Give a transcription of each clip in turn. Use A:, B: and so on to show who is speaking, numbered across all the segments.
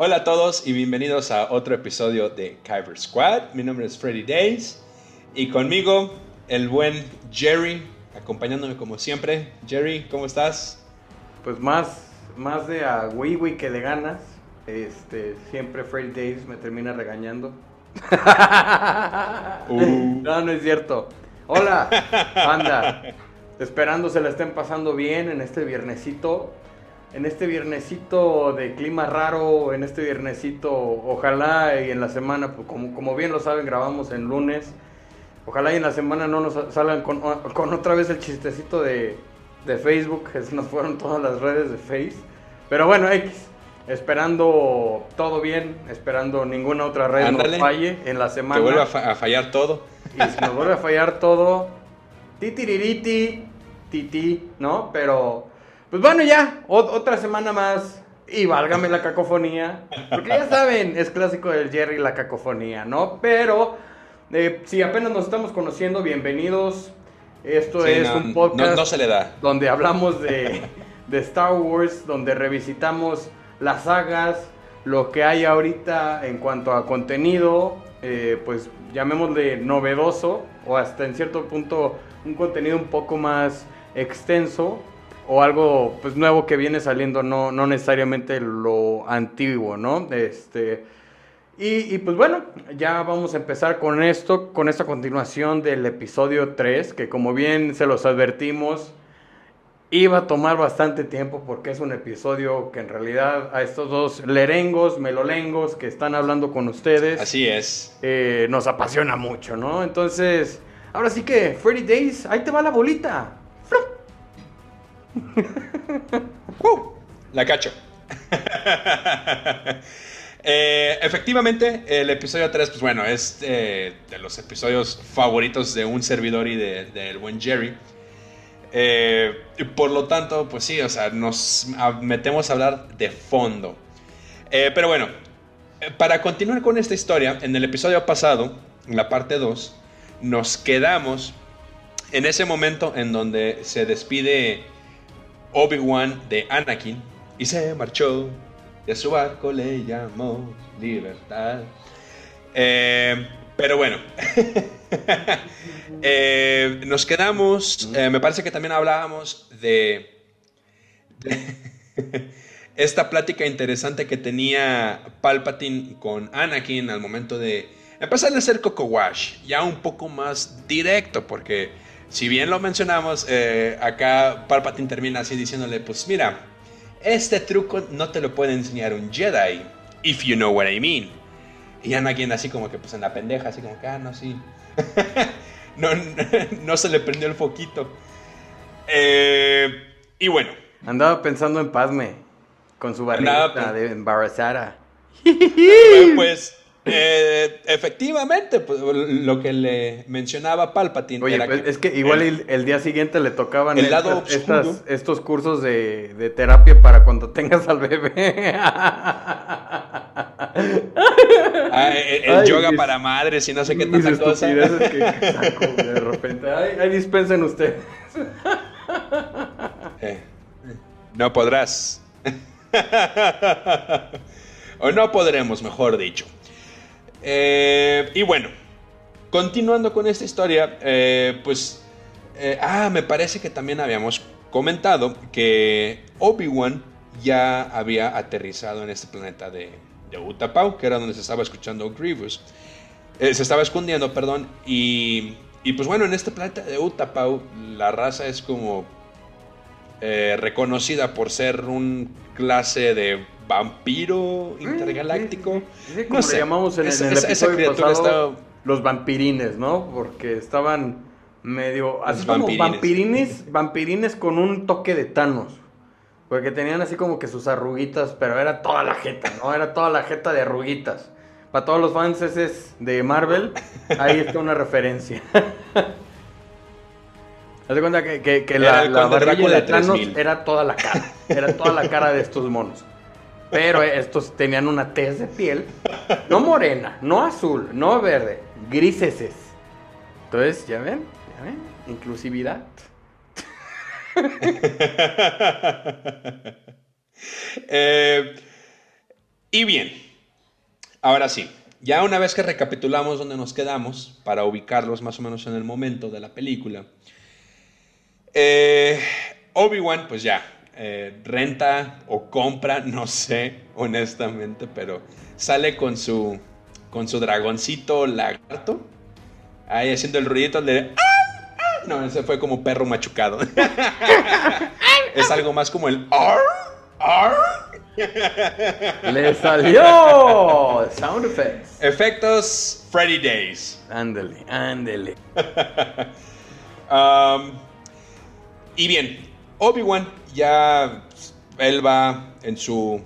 A: Hola a todos y bienvenidos a otro episodio de Kyber Squad. Mi nombre es Freddy Days y conmigo el buen Jerry, acompañándome como siempre. Jerry, ¿cómo estás?
B: Pues más, más de a que de ganas. Este, siempre Freddy Days me termina regañando.
A: Uh.
B: No, no es cierto. Hola, banda. Esperando se la estén pasando bien en este viernesito. En este viernesito de clima raro, en este viernesito, ojalá y en la semana, pues como, como bien lo saben, grabamos en lunes. Ojalá y en la semana no nos salgan con, con otra vez el chistecito de, de Facebook, que se nos fueron todas las redes de Face. Pero bueno, X. Esperando todo bien, esperando ninguna otra red
A: Ándale.
B: nos falle en la semana.
A: Que vuelva a, fa- a fallar todo.
B: Y si nos vuelve a fallar todo, titiririti, titi, ¿no? Pero, pues bueno, ya, otra semana más. Y válgame la cacofonía. Porque ya saben, es clásico del Jerry la cacofonía, ¿no? Pero, eh, si apenas nos estamos conociendo, bienvenidos. Esto
A: Sí,
B: es
A: no,
B: un podcast
A: no- no se le da.
B: donde hablamos de, de Star Wars, donde revisitamos las sagas, lo que hay ahorita en cuanto a contenido, eh, pues llamémosle novedoso o hasta en cierto punto un contenido un poco más extenso o algo pues nuevo que viene saliendo, no, no necesariamente lo antiguo, ¿no? Este, y, y, pues bueno, ya vamos a empezar con esto, con esta continuación del episodio 3, que como bien se los advertimos, iba a tomar bastante tiempo porque es un episodio que en realidad a estos dos lerengos, melolengos que están hablando con ustedes,
A: Así es.
B: eh, nos apasiona mucho, ¿no? Entonces, ahora sí que, Freddy Days, ahí te va la bolita.
A: ¡Uh! La cacho. Eh, efectivamente, el episodio 3, pues bueno, es eh, de los episodios favoritos de un servidor y de- del buen Jerry. Eh, por lo tanto, pues sí, o sea, nos metemos a hablar de fondo. Pero bueno, para continuar con esta historia, en el episodio pasado, en la parte 2, nos quedamos en ese momento en donde se despide Obi-Wan de Anakin y se marchó. De su barco le llamó libertad. Eh, pero bueno, Eh, nos quedamos. eh, me parece que también hablábamos de, esta plática interesante que tenía Palpatine con Anakin al momento de empezar a hacer Coco Wash, ya un poco más directo, porque si bien lo mencionamos, eh, acá Palpatine termina así diciéndole, pues mira, este truco no te lo puede enseñar un Jedi, if you know what I mean. Y Anakin así como que pues en la pendeja, así como que, ah, no, sí. no, no, no se le prendió el foquito. Eh, y bueno,
B: Andaba pensando en Padme, con su barriguita de embarazada.
A: Pues eh, efectivamente, pues, lo que le mencionaba Palpatine
B: Oye,
A: era
B: pues,
A: que
B: es que igual el, el día siguiente le tocaban
A: El lado
B: estas- estos cursos de, de terapia para cuando tengas al bebé.
A: ah, el, el
B: Ay,
A: yoga
B: mis-
A: para madres y no sé qué tanta cosa.
B: estupideces que, que saco de repente. Ay, ay, dispensen ustedes.
A: Eh, no podrás. o no podremos, mejor dicho. Eh, y bueno, continuando con esta historia, eh, pues... eh, ah, me parece que también habíamos comentado que Obi-Wan ya había aterrizado en este planeta de, Utapau, que era donde se estaba escuchando Grievous. Se estaba escondiendo, perdón. Y, y pues bueno, en este planeta de Utapau, la raza es como reconocida por ser un clase de vampiro intergaláctico.
B: Sí, sí, como
A: No sé,
B: le llamamos en, en el episodio pasado,
A: está-
B: los vampirines, ¿no? Porque estaban medio... Así
A: Los
B: como
A: vampirines.
B: vampirines, vampirines con un toque de Thanos. Porque tenían así como que sus arruguitas, pero era toda la jeta, ¿no? Era toda la jeta de arruguitas. Para todos los fans ese de Marvel, ahí está una referencia. Haz de cuenta que, que- la, la barbilla de Thanos
A: 3000.
B: era toda la cara. Era toda la cara de estos monos. Pero estos tenían una tez de piel, no morena, no azul, no verde, griseses. Entonces, ¿ya ven? ¿Ya ven? Inclusividad.
A: Eh, Y bien, ahora sí, ya una vez que recapitulamos dónde nos quedamos, para ubicarlos más o menos en el momento de la película, eh, Obi-Wan, pues ya, eh, renta o compra, no sé, honestamente, pero sale con su, con su dragoncito lagarto, ahí haciendo el ruidito de... ¡Ah! ¡Ah! No, ese fue como perro machucado. es algo más como el... ¡Ar! ¡Ar!
B: ¡Le salió! Sound effects.
A: Efectos Freddy Days.
B: Ándele, ándele.
A: Um, y bien, Obi-Wan ya él va en su,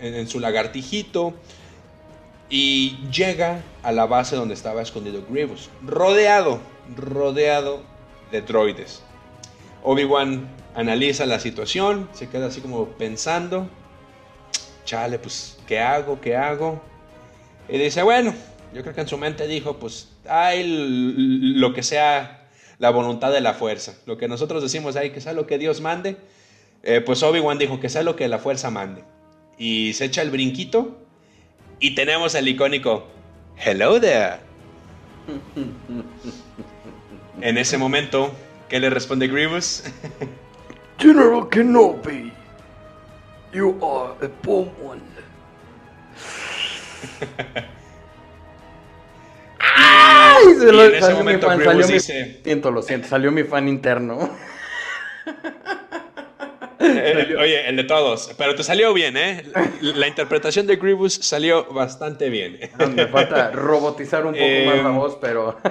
A: en, su lagartijito y llega a la base donde estaba escondido Grievous, rodeado, rodeado de droides. Obi-Wan analiza la situación, se queda así como pensando, chale, pues, ¿qué hago? ¿Qué hago? Y dice, bueno, yo creo que en su mente dijo, pues, hay l- lo que sea la voluntad de la fuerza. Lo que nosotros decimos, ay, que sea lo que Dios mande. Eh, pues Obi-Wan dijo, que sea lo que la fuerza mande. Y se echa el brinquito y tenemos el icónico, hello there. en ese momento, ¿qué le responde Grievous?
B: General Kenobi, you are a bomb one. ¡Ay! Se
A: Y
B: lo-
A: en ese
B: mi
A: momento
B: fan, salió mi-
A: dice-
B: Siento, lo siento, salió mi fan interno.
A: Eh, oye, el de todos. Pero te salió bien, ¿eh? La interpretación de Grievous salió bastante bien.
B: Ah, Me falta robotizar un poco
A: Eh,
B: más la voz, pero.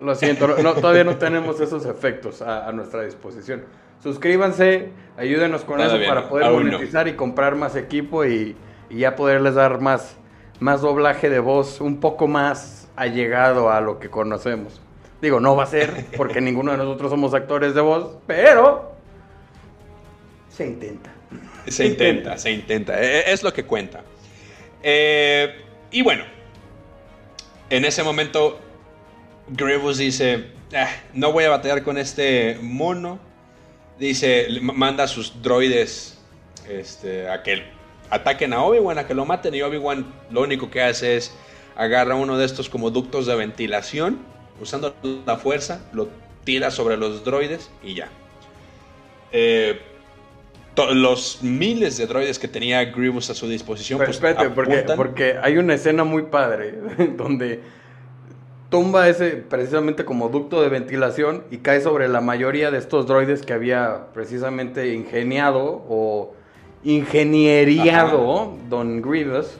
B: Lo siento, no- todavía no tenemos esos efectos a, a nuestra disposición. Suscríbanse, ayúdenos con eso para poder
A: no.
B: monetizar y comprar más equipo y, y ya poderles dar más, más doblaje de voz un poco más allegado a lo que conocemos. Digo, no va a ser porque ninguno de nosotros somos actores de voz, pero se intenta.
A: Se intenta, se intenta. Eh, Es lo que cuenta. Eh, y bueno, en ese momento, Grievous dice: "Ah, No voy a batallar con este mono. Dice: Manda a sus droides este, a que ataquen a Obi-Wan, a que lo maten. Y Obi-Wan lo único que hace es agarra uno de estos como ductos de ventilación, usando la fuerza, lo tira sobre los droides y ya. Eh, los miles de droides que tenía Grievous a su disposición,
B: Pero
A: pues
B: espérate, porque, porque hay una escena muy padre donde tumba ese precisamente como ducto de ventilación y cae sobre la mayoría de estos droides que había precisamente ingeniado o ingenieriado Don Grievous.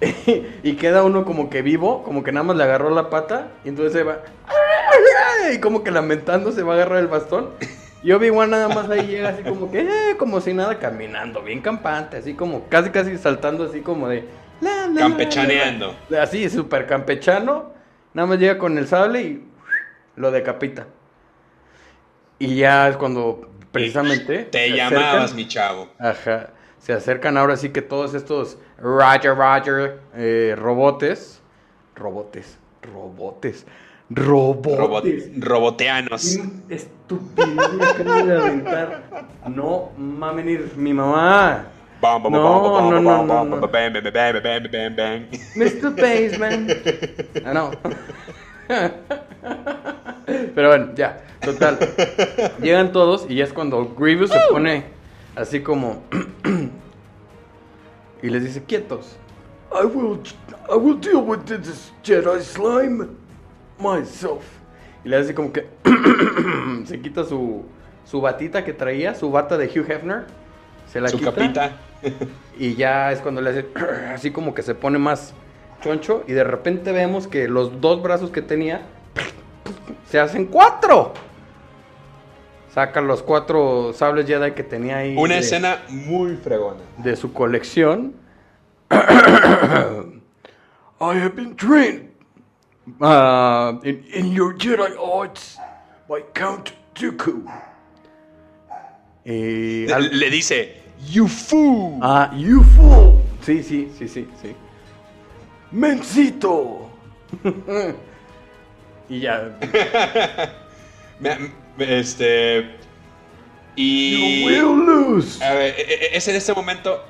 B: y queda uno como que vivo, como que nada más le agarró la pata y entonces se va y como que lamentando se va a agarrar el bastón. Y Obi-Wan nada más ahí llega así como que, eh, como si nada, caminando, bien campante, así como, casi casi saltando así como de... la, la, la,
A: Campechaneando.
B: la. Así, súper campechano. Nada más llega con el sable y lo decapita. Y ya es cuando precisamente...
A: Te llamabas,
B: acercan-
A: mi chavo.
B: Ajá. Se acercan ahora sí que todos estos Roger Roger eh, robotes. Robotes. Robotes.
A: Robot-
B: Robotes.
A: roboteanos.
B: Qué Estupidez me acabo de aventar. No mames, ni mi mamá.
A: Bam, bam,
B: No,
A: bam, bam,
B: no,
A: bam,
B: no,
A: bam,
B: no,
A: bam,
B: no.
A: bam, bam, bam, bam, bam, bam, bam.
B: Mr. Baseman. Ah, no. Pero bueno, ya, total. Llegan todos y ya es cuando Grievous se pone así como. y les dice: Quietos. I will, I will deal with this Jedi slime myself. Y le hace como que. se quita su, su batita que traía, su bata de Hugh Hefner. Se la
A: Su
B: quita.
A: capita.
B: Y ya es cuando le hace así como que se pone más choncho y de repente vemos que los dos brazos que tenía se hacen cuatro. Saca los cuatro sables Jedi que tenía ahí
A: Una
B: de,
A: escena muy fregona.
B: de su colección. I have been trained uh, in, in your Jedi arts by Count Dooku. Y al-
A: Le dice, You fool.
B: Ah, you fool. Sí, sí, sí, sí, sí. Mencito. y ya.
A: Me- me- Este. Y.
B: You will lose.
A: A ver, e- e- es en este momento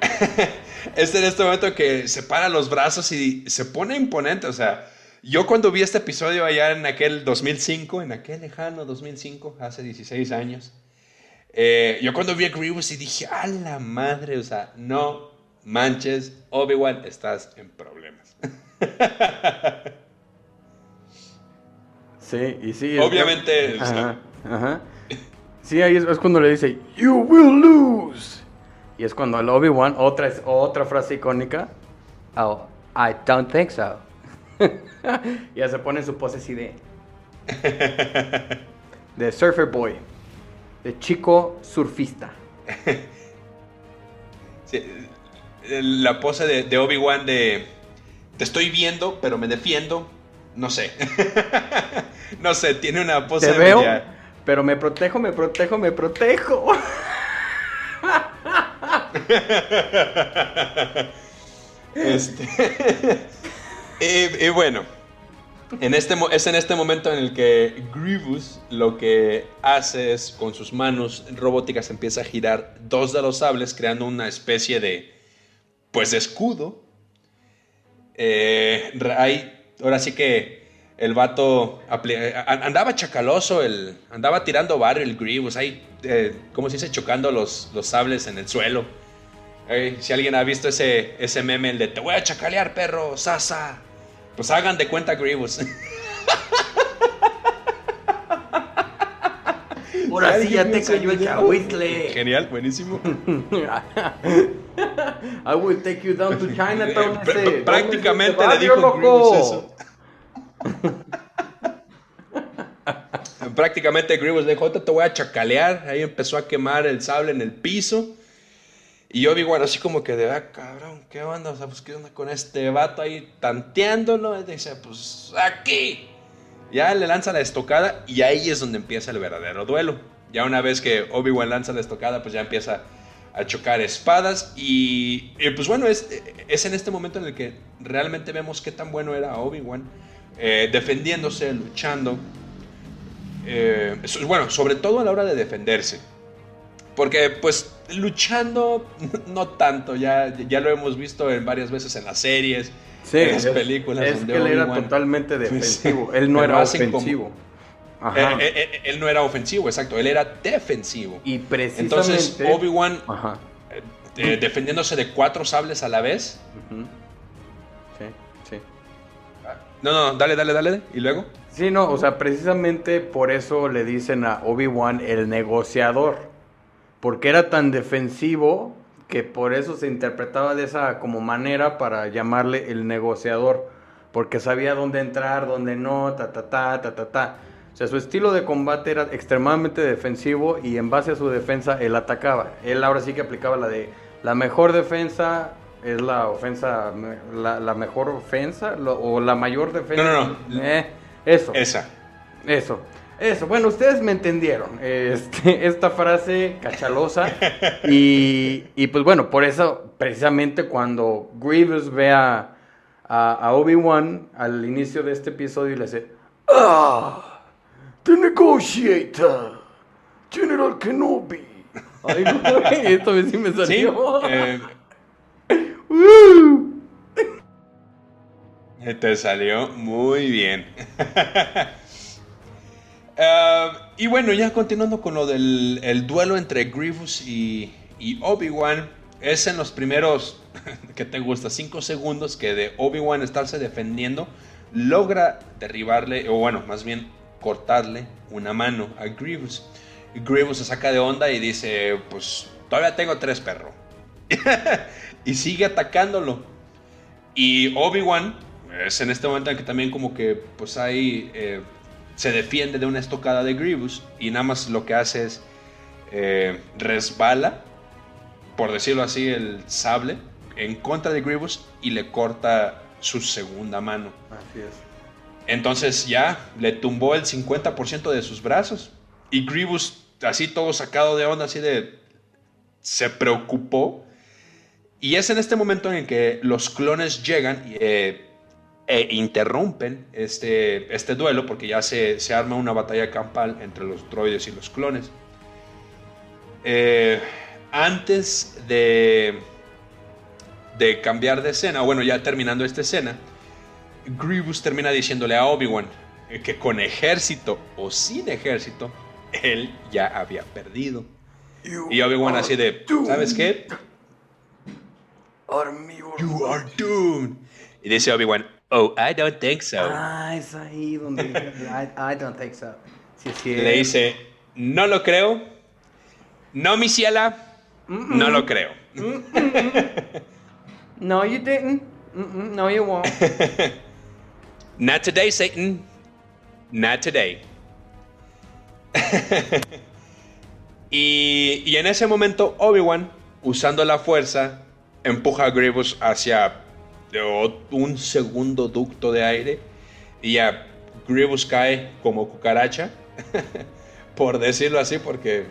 A: es en este momento que separa los brazos y se pone imponente. O sea, yo cuando vi este episodio allá en aquel 2005, en aquel lejano 2005, hace 16 años, eh, yo cuando vi a Grievous y dije, a la madre, o sea, no manches, Obi-Wan, estás en problemas.
B: sí, y sí.
A: Obviamente.
B: ajá, Sí, ahí es, cuando le dice, You will lose. Y es cuando el Obi-Wan, otra, otra frase icónica,
C: Oh, I don't think so.
B: ya se pone en su pose así de. de Surfer Boy. De chico surfista.
A: la pose de, Obi-Wan de. Te estoy viendo, pero me defiendo. No sé. no sé, tiene una pose.
B: Te veo, pero me protejo, me protejo, me protejo.
A: este. y, bueno, en este, es en este momento en el que Grievous lo que hace es con sus manos robóticas empieza a girar dos de los sables, creando una especie de, pues, de escudo. Eh, ahora sí que el vato andaba chacaloso, el, andaba tirando barrio el Grievous, ahí, eh, como se dice, chocando los, los sables en el suelo. si alguien ha visto ese, ese meme, el de te voy a chacalear, perro, sasa. Pues hagan de cuenta Grievous.
B: Ahora sí ya te cayó el cahuitle.
A: Genial, buenísimo.
B: I will take you down to Chinatown.
A: Prácticamente le dijo Grievous eso. Prácticamente Grievous dijo, te voy a chacalear. Ahí empezó a quemar el sable en el piso. Y yo vi bueno así como que de, ah, cabrón, ¿qué onda? O sea, pues, ¿qué onda con este vato ahí tanteándolo? Y dice, pues, aquí. Ya le lanza la estocada y ahí es donde empieza el verdadero duelo. Ya una vez que Obi-Wan lanza la estocada, pues ya empieza a chocar espadas. Y, pues bueno, es, es en este momento en el que realmente vemos qué tan bueno era Obi-Wan eh, defendiéndose, luchando. Eh, bueno, sobre todo a la hora de defenderse. Porque pues luchando no tanto, ya, ya lo hemos visto en varias veces en las series, en las películas.
B: Es que él era totalmente defensivo, él no era ofensivo.
A: Eh, él, no era ofensivo, exacto, él era defensivo.
B: Y precisamente...
A: Entonces Obi-Wan defendiéndose de cuatro sables a la vez. No, no, dale, dale, dale. ¿Y luego?
B: Sí, no, o sea, precisamente por eso le dicen a Obi-Wan el negociador. Porque era tan defensivo que por eso se interpretaba de esa como manera para llamarle el negociador. Porque sabía dónde entrar, dónde no, ta, ta, ta, ta, ta, ta. O sea, su estilo de combate era extremadamente defensivo y en base a su defensa él atacaba. Él ahora sí que aplicaba la de la mejor defensa es la ofensa, la, mejor ofensa o la mayor defensa.
A: No, no,
B: no. Eh, eso.
A: Esa.
B: Eso. Eso. Bueno, ustedes me entendieron. Este, esta frase cachalosa. y, y, pues bueno, por eso, precisamente cuando Grievous ve a, a, Obi-Wan al inicio de este episodio y le dice: ¡Ah! ¡The Negotiator! General Kenobi. Ay, esto sí me salió.
A: Sí, eh, te salió muy bien. Ah, y bueno, ya continuando con lo del el duelo entre Grievous y, Obi-Wan, es en los primeros, que te gusta, 5 segundos que de Obi-Wan estarse defendiendo, logra derribarle, o bueno, más bien cortarle una mano a Grievous. Y Grievous se saca de onda y dice, pues todavía tengo tres perros. y sigue atacándolo. Y Obi-Wan es en este momento en que también como que pues ahí eh, se defiende de una estocada de Grievous y nada más lo que hace es eh, resbala, por decirlo así, el sable en contra de Grievous y le corta su segunda mano.
B: Así es.
A: Entonces ya le tumbó el 50% de sus brazos y Grievous así todo sacado de onda, así de... se preocupó y es en este momento en que los clones llegan eh, e interrumpen este, este duelo, porque ya se, se, arma una batalla campal entre los droides y los clones. Eh, antes de, de cambiar de escena, bueno, ya terminando esta escena, Grievous termina diciéndole a Obi-Wan que con ejército o sin ejército, él ya había perdido. y Obi-Wan así de, ¿sabes qué? You are doomed. Y dice Obi-Wan, oh, I don't think so.
B: Ah, es ahí donde I, I don't think so. Sí, sí.
A: Le dice, no lo creo. No, mi ciela, no lo creo.
B: No, you didn't. No, you won't.
A: Not today, Satan. Not today. y, y en ese momento, Obi-Wan, usando la fuerza, empuja a Grievous hacia un segundo ducto de aire y ya Grievous cae como cucaracha, por decirlo así, porque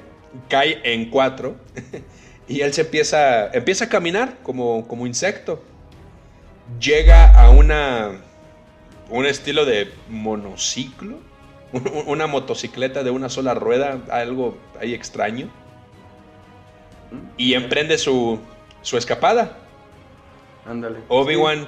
A: cae en cuatro y él se empieza, empieza a caminar como, como insecto. Llega a una, un estilo de monociclo, una motocicleta de una sola rueda, algo ahí extraño, y emprende su, su escapada.
B: Ándale.
A: Obi-Wan.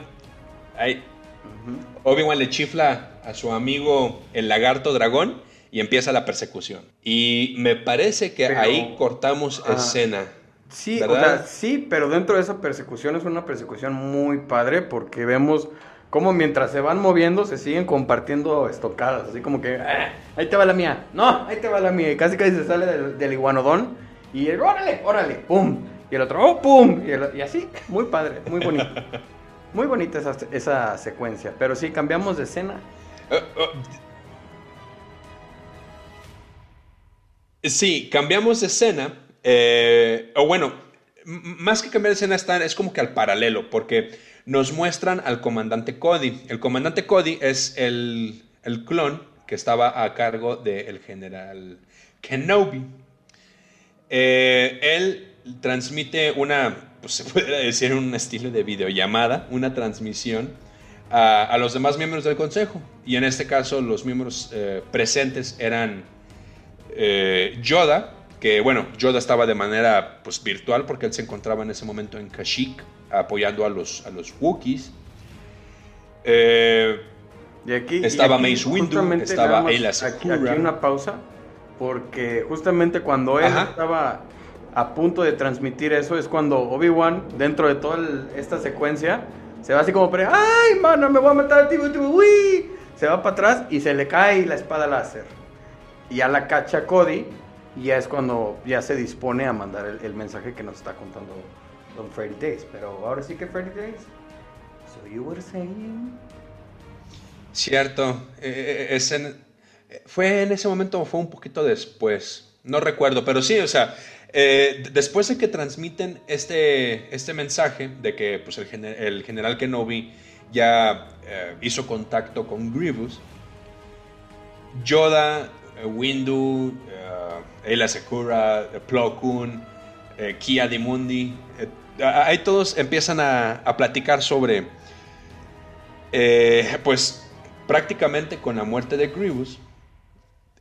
A: Obi-Wan le chifla a su amigo el lagarto dragón y empieza la persecución. Y me parece que ahí cortamos escena.
B: Sí, o sea, sí, pero dentro de esa persecución es una persecución muy padre porque vemos cómo mientras se van moviendo se siguen compartiendo estocadas, así como que, ah, ahí te va la mía, no, ahí te va la mía, y casi casi se sale del, del iguanodón y el, órale, órale, pum, y el otro, ¡oh, pum! Y, así, muy padre, muy bonito. Muy bonita esa, esa, secuencia. Pero sí, cambiamos de escena. Uh, uh.
A: Sí, cambiamos de escena. Eh, o bueno, más que cambiar de escena, están, es como que al paralelo, porque nos muestran al comandante Cody. El comandante Cody es el, el clon que estaba a cargo del general Kenobi. Eh, él transmite una, pues se puede decir un estilo de videollamada, una transmisión a, los demás miembros del consejo. Y en este caso los miembros eh, presentes eran eh, Yoda, que bueno, Yoda estaba de manera pues, virtual porque él se encontraba en ese momento en Kashyyyk apoyando a los, a los Wookiees. Eh,
B: y aquí,
A: estaba Mace Windu, estaba Ayla
B: Secura. Aquí, una pausa, porque justamente cuando él estaba a punto de transmitir eso es cuando Obi-Wan, dentro de toda esta secuencia, se va así como, pre ¡ay, mano, me voy a matar a ti! ¡Uy! Se va para atrás y se le cae la espada láser. Y ya la cacha Cody y ya es cuando ya se dispone a mandar el, mensaje que nos está contando Don Freddy Days. Pero ahora sí que Freddy Days. So you were saying...
A: Cierto. Eh, eh, eh, fue en ese momento o fue un poquito después. No recuerdo, pero sí, o sea, eh, después de que transmiten este, este mensaje de que pues, el, general Kenobi ya eh, hizo contacto con Grievous, Yoda, eh, Windu, Ayla Secura, Plo Koon, Kia Dimundi, ahí todos empiezan a, a platicar sobre, pues prácticamente con la muerte de Grievous,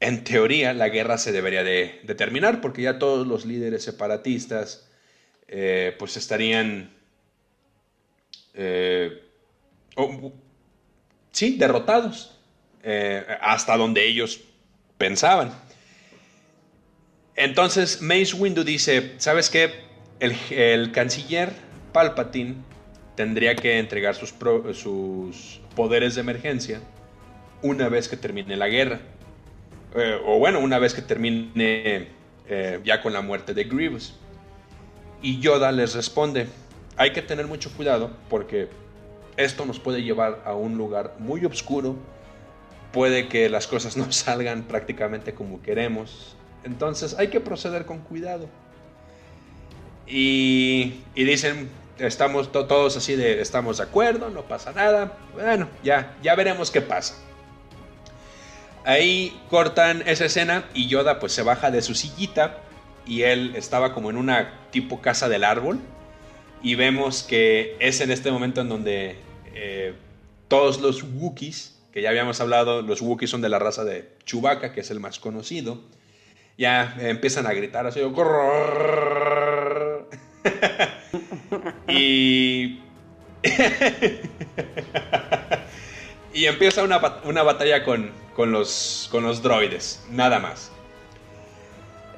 A: en teoría la guerra se debería de, terminar porque ya todos los líderes separatistas eh, pues estarían eh, sí derrotados eh, hasta donde ellos pensaban. Entonces Mace Windu dice sabes qué el, canciller Palpatine tendría que entregar sus poderes de emergencia una vez que termine la guerra eh, o bueno, una vez que termine eh, ya con la muerte de Grievous. Y Yoda les responde, hay que tener mucho cuidado porque esto nos puede llevar a un lugar muy oscuro, puede que las cosas no salgan prácticamente como queremos, entonces hay que proceder con cuidado. Y, y dicen, estamos todos así de, estamos de acuerdo, no pasa nada, bueno, ya, ya veremos qué pasa. Ahí cortan esa escena y Yoda pues se baja de su sillita y él estaba como en una tipo casa del árbol. Y vemos que es en este momento en donde eh, todos los Wookiees, que ya habíamos hablado, los Wookiees son de la raza de Chewbacca, que es el más conocido, ya empiezan a gritar así, y y empieza una, una batalla con, con los, con los droides, nada más.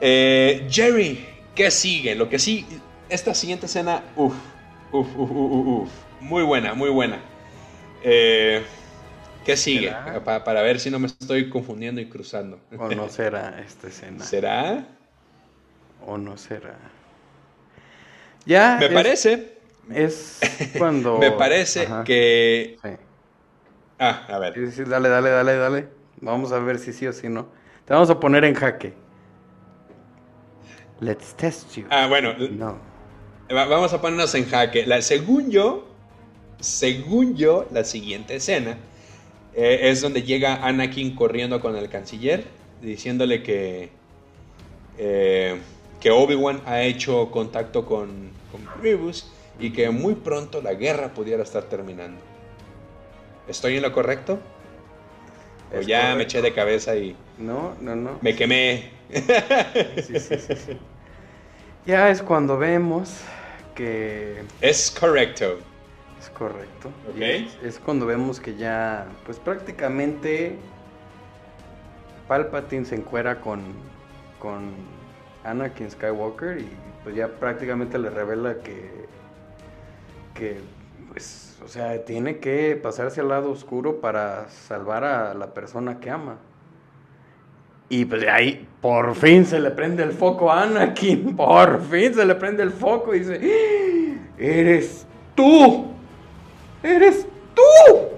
A: Eh, Jerry, ¿qué sigue? Lo que sí, esta siguiente escena, uff, uff, uff, uff, uff, muy buena, muy buena. Eh, ¿Qué sigue? Para ver si no me estoy confundiendo y cruzando.
B: ¿O no será esta escena?
A: ¿Será?
B: ¿O no será? Ya.
A: Me
B: es-
A: parece,
B: Es cuando.
A: me parece
B: Ajá,
A: que...
B: sí.
A: Ah, a ver.
B: Sí, sí, dale, dale, dale, dale. Vamos a ver si sí o si no. Te vamos a poner en jaque. Let's test you.
A: Ah, bueno,
B: No.
A: Va- Vamos a ponernos en jaque. La, según yo, según yo, la siguiente escena eh, es donde llega Anakin corriendo con el canciller, diciéndole que, eh, que Obi-Wan ha hecho contacto con, con Grievous y que muy pronto la guerra pudiera estar terminando. ¿Estoy en lo correcto? ¿O
B: Es
A: ya me eché de cabeza y
B: No, no, no.
A: me quemé?
B: Sí, sí, sí, sí. Ya es cuando vemos que
A: Es correcto.
B: es correcto. Es, es cuando vemos que ya, pues prácticamente Palpatine se encuera con, con Anakin Skywalker y pues ya prácticamente le revela que, que, pues, o sea, tiene que pasarse al lado oscuro para salvar a la persona que ama. Y pues de ahí, por fin se le prende el foco a Anakin. Por fin se le prende el foco y dice: "¡Ah! ¡Eres tú! ¡Eres tú!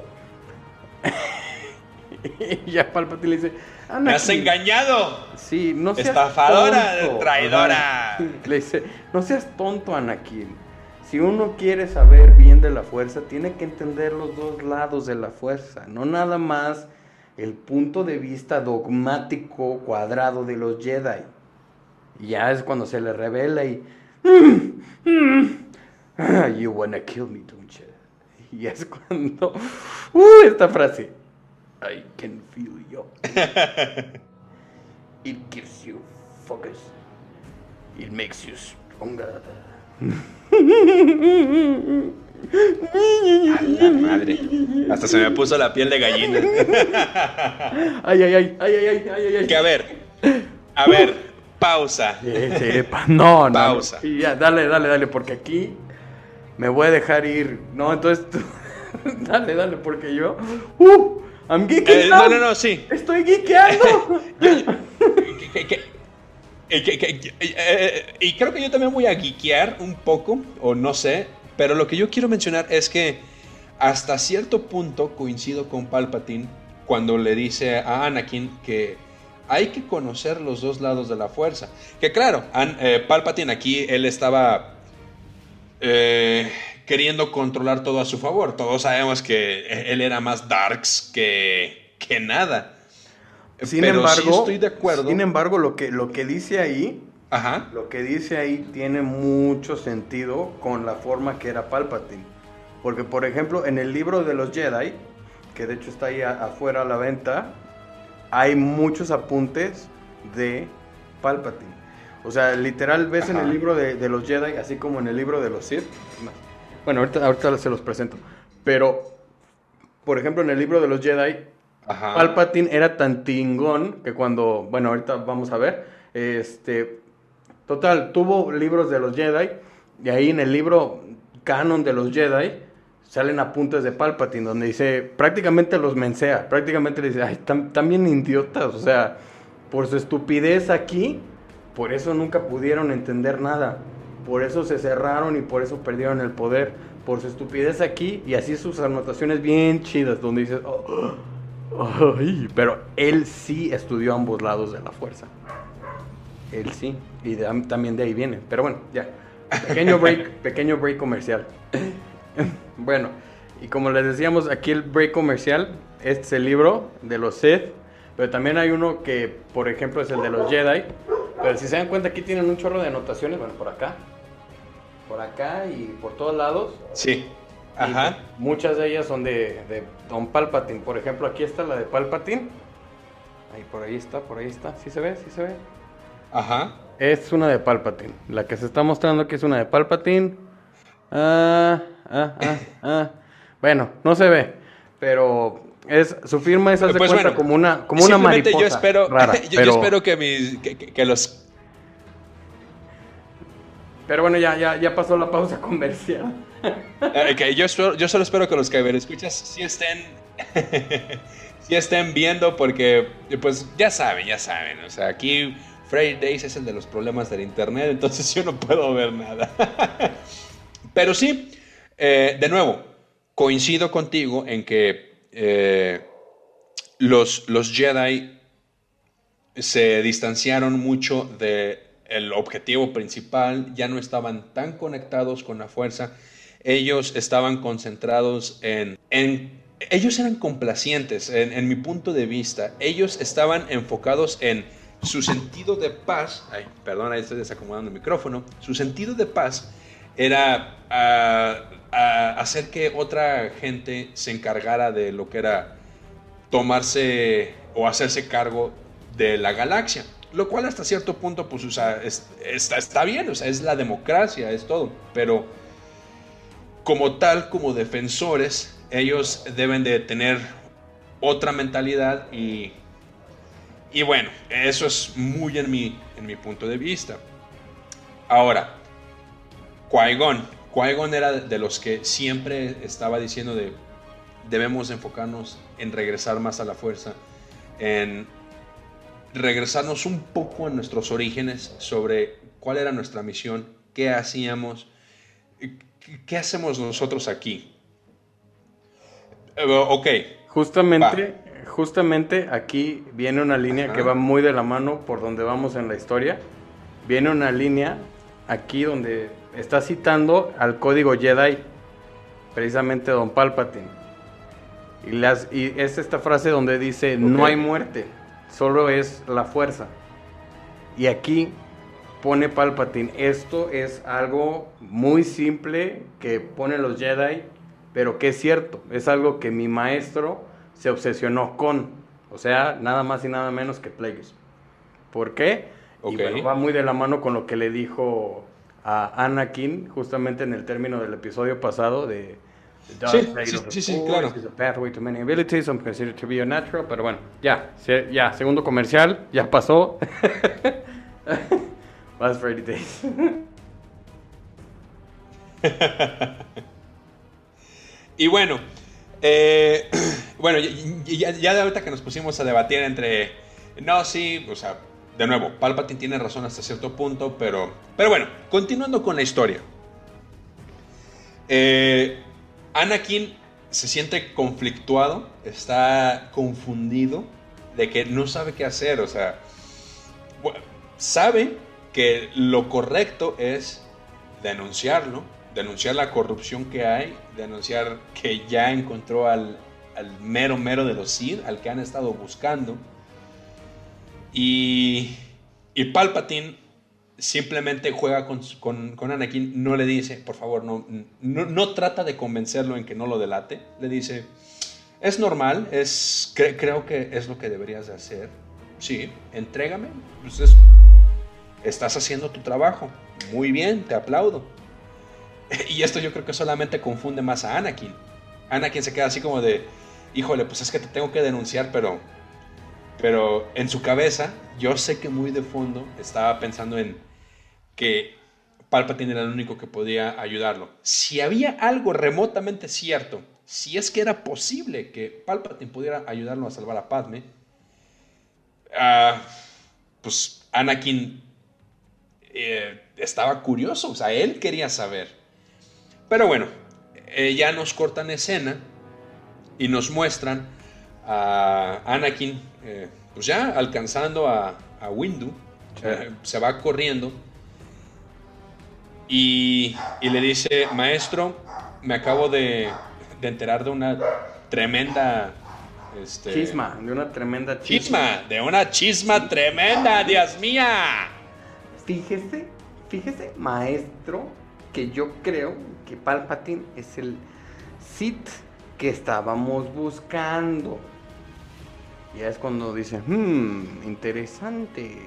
B: y ya Palpatine le dice:
A: ¡Me has
B: "Anakin,
A: engañado!
B: Sí, no seas
A: Estafadora,
B: tonto".
A: traidora.
B: Le dice, no seas tonto, Anakin. Si uno quiere saber bien de la fuerza, tiene que entender los dos lados de la fuerza, no nada más el punto de vista dogmático cuadrado de los Jedi. Y ya es cuando se le revela y "Ah, You wanna kill me, don't you? Y es cuando uh, esta frase I can feel you. It gives you focus. It makes you stronger.
A: A la madre. Hasta se me puso la piel de gallina.
B: Ay, ay, ay, ay, ay, ay, ay.
A: Que a ver, a ver, pausa.
B: Ese pa- No, no.
A: Pausa.
B: Y ya, dale, dale, dale, porque aquí me voy a dejar ir. No, entonces tú. dale, dale, porque yo. ¡Uh! I'm geeking
A: Eh, no, no, no, sí.
B: Estoy geekeando.
A: Que- que- eh, eh, y creo que yo también voy a geekear un poco, o no sé, pero lo que yo quiero mencionar es que hasta cierto punto coincido con Palpatine cuando le dice a Anakin que hay que conocer los dos lados de la fuerza. Que claro, eh, Palpatine aquí él estaba queriendo controlar todo a su favor. Todos sabemos que él era más darks que, que nada.
B: Sin
A: Pero
B: embargo,
A: sí estoy de acuerdo.
B: Sin embargo, lo que, lo que dice ahí,
A: Ajá.
B: lo que dice ahí tiene mucho sentido con la forma que era Palpatine. Porque, por ejemplo, en el libro de los Jedi, que de hecho está ahí afuera a la venta, hay muchos apuntes de Palpatine. O sea, literal ves en el libro de, de los Jedi, así como en el libro de los Sith. Bueno, ahorita, ahorita se los presento. Pero, por ejemplo, en el libro de los Jedi,
A: Ajá.
B: Palpatine era tan tingón que cuando, bueno, ahorita vamos a ver, este, total, tuvo libros de los Jedi y ahí en el libro canon de los Jedi salen apuntes de Palpatine donde dice, prácticamente los mensea, prácticamente le dice, ay, bien idiotas, o sea, por su estupidez aquí, por eso nunca pudieron entender nada, por eso se cerraron y por eso perdieron el poder, por su estupidez aquí y así sus anotaciones bien chidas donde dices, "Oh, Ay, pero él sí estudió ambos lados de la fuerza. Él sí. Y de- también de ahí viene. Pero bueno, ya. Pequeño break, pequeño break comercial. bueno, y como les decíamos, aquí el break comercial, este es el libro de los Sith. Pero también hay uno que, por ejemplo, es el de los Jedi. Pero si se dan cuenta, aquí tienen un chorro de anotaciones. Bueno, por acá. Por acá y por todos lados.
A: Sí.
B: Y
A: Ajá.
B: muchas de ellas son de, de Don Palpatine. Por ejemplo, aquí está la de Palpatine. Ahí por ahí está, por ahí está. ¿Sí se ve? ¿Sí se ve?
A: Ajá.
B: Es una de Palpatine. La que se está mostrando aquí es una de Palpatine. Ah, ah, ah, ah. Bueno, no se ve, pero es su firma es hace
A: Pues
B: cuenta
A: bueno,
B: como una como una mariposa
A: yo espero,
B: rara,
A: yo, yo
B: pero,
A: espero que, mis, que, que- que los
B: pero bueno, ya ya ya pasó la pausa comercial.
A: Eh, que yo, yo solo espero que los que me escuchas sí estén, estén viendo porque, pues ya saben, ya saben. O sea, aquí Friday Days es el de los problemas del internet, entonces yo no puedo ver nada. Pero sí, eh, de nuevo, coincido contigo en que eh, los, los Jedi se distanciaron mucho del objetivo principal, ya no estaban tan conectados con la fuerza, ellos estaban concentrados en... en ellos eran complacientes, en, en mi punto de vista, ellos estaban enfocados en su sentido de paz, ay, perdón, ahí estoy desacomodando el micrófono, su sentido de paz era ah, ah, hacer que otra gente se encargara de lo que era tomarse o hacerse cargo de la galaxia. Lo cual hasta cierto punto, pues, está, está bien, o sea, es la democracia, es todo. Pero como tal, como defensores, ellos deben de tener otra mentalidad y, y bueno, eso es muy en mi, en mi punto de vista. Ahora. Qui-Gon era de los que siempre estaba diciendo de debemos enfocarnos en regresar más a la fuerza, en regresarnos un poco a nuestros orígenes sobre cuál era nuestra misión, qué hacíamos, qué, hacemos nosotros aquí. Eh, ok,
B: Justamente, justamente aquí viene una línea que va muy de la mano por donde vamos en la historia. Viene una línea aquí donde está citando al código Jedi, precisamente Don Palpatine. Y, las, y es esta frase donde dice, no hay muerte, solo es la fuerza. Y aquí pone Palpatine, esto es algo muy simple que ponen los Jedi, pero que es cierto, es algo que mi maestro se obsesionó con, o sea, nada más y nada menos que Plagueis. ¿Por qué? Y bueno, va muy de la mano con lo que le dijo a Anakin, justamente en el término del episodio pasado de...
A: Sí, sí, sí, sí, claro.
B: a pathway to many abilities, some considered to be unnatural, pero bueno, ya, ya, segundo comercial, ya pasó. Más Friday Days.
A: Y bueno, eh, bueno, ya, ya- ya de ahorita que nos pusimos a debatir entre, no, sí, o sea, de nuevo, Palpatine tiene razón hasta cierto punto, pero, pero bueno, continuando con la historia. Eh, Anakin se siente conflictuado, está confundido de que no sabe qué hacer, o sea, sabe que lo correcto es denunciarlo, denunciar la corrupción que hay, denunciar que ya encontró al, al mero mero de los Sith, al que han estado buscando. Y, y Palpatine simplemente juega con, con, Anakin, no le dice, por favor, no, no, trata de convencerlo en que no lo delate, le dice, es normal, es, cre- creo que es lo que deberías de hacer, sí, entrégame, pues es- estás haciendo tu trabajo, muy bien, te aplaudo. Y esto yo creo que solamente confunde más a Anakin. Anakin se queda así como de, híjole, pues es que te tengo que denunciar, pero, pero en su cabeza, yo sé que muy de fondo estaba pensando en que Palpatine era el único que podía ayudarlo. Si había algo remotamente cierto, si es que era posible que Palpatine pudiera ayudarlo a salvar a Padme, ah, pues Anakin eh, estaba curioso, o sea, él quería saber. Pero bueno, eh, ya nos cortan escena y nos muestran a Anakin, eh, pues ya alcanzando a, a Windu, se va corriendo y, y le dice, maestro, me acabo de, de enterar de una tremenda... Este,
B: Chisma, de una tremenda chisma.
A: Chisma, de una chisma tremenda, Dios mía.
B: Fíjese, fíjese, maestro, que yo creo que Palpatine es el Sith que estábamos buscando. Y es cuando dice, hmm, interesante.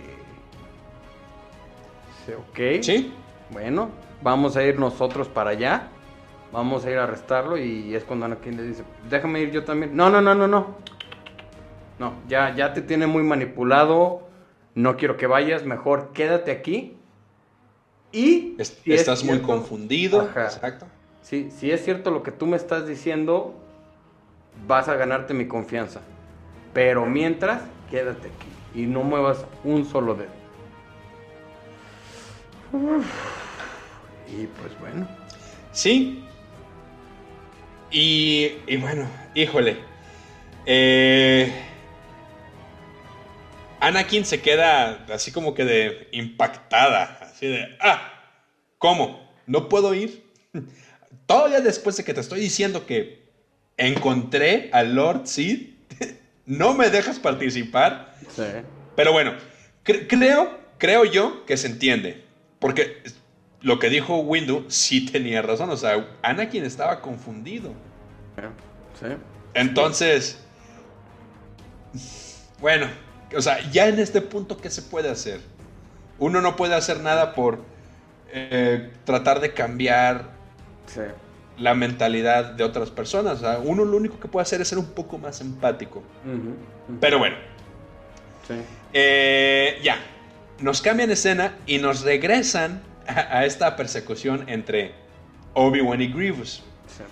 B: Dice, Ok.
A: ¿Sí?
B: Bueno, vamos a ir nosotros para allá. vamos a ir a arrestarlo y es cuando Anakin le dice, déjame ir yo también. No, no, no, no, no. No, ya, ya te tiene muy manipulado, no quiero que vayas, mejor quédate aquí. Y
A: Es-
B: si es
A: estás muy
B: cierto-
A: confundido.
B: Ajá.
A: Exacto.
B: Sí, si es cierto lo que tú me estás diciendo, vas a ganarte mi confianza. Pero mientras, quédate aquí y no muevas un solo dedo. Uf. Y pues bueno.
A: Sí. Y, y bueno, híjole. Eh, Anakin se queda así como que de impactada. Así de, ah, ¿cómo? ¿No puedo ir? Todavía después de que te estoy diciendo que encontré al Lord Sid, no me dejas participar.
B: Sí.
A: Pero bueno, cre- creo, creo yo que se entiende. Porque lo que dijo Windu sí tenía razón. O sea, Anakin estaba confundido.
B: Sí.
A: Entonces, bueno, o sea, ya en este punto, ¿qué se puede hacer? Uno no puede hacer nada por eh, tratar de cambiar
B: Sí.
A: la mentalidad de otras personas. O sea, uno lo único que puede hacer es ser un poco más empático.
B: Ujú.
A: Pero bueno,
B: Sí.
A: Eh, ya, nos cambian escena y nos regresan a, a esta persecución entre Obi-Wan y Grievous.
B: Sí.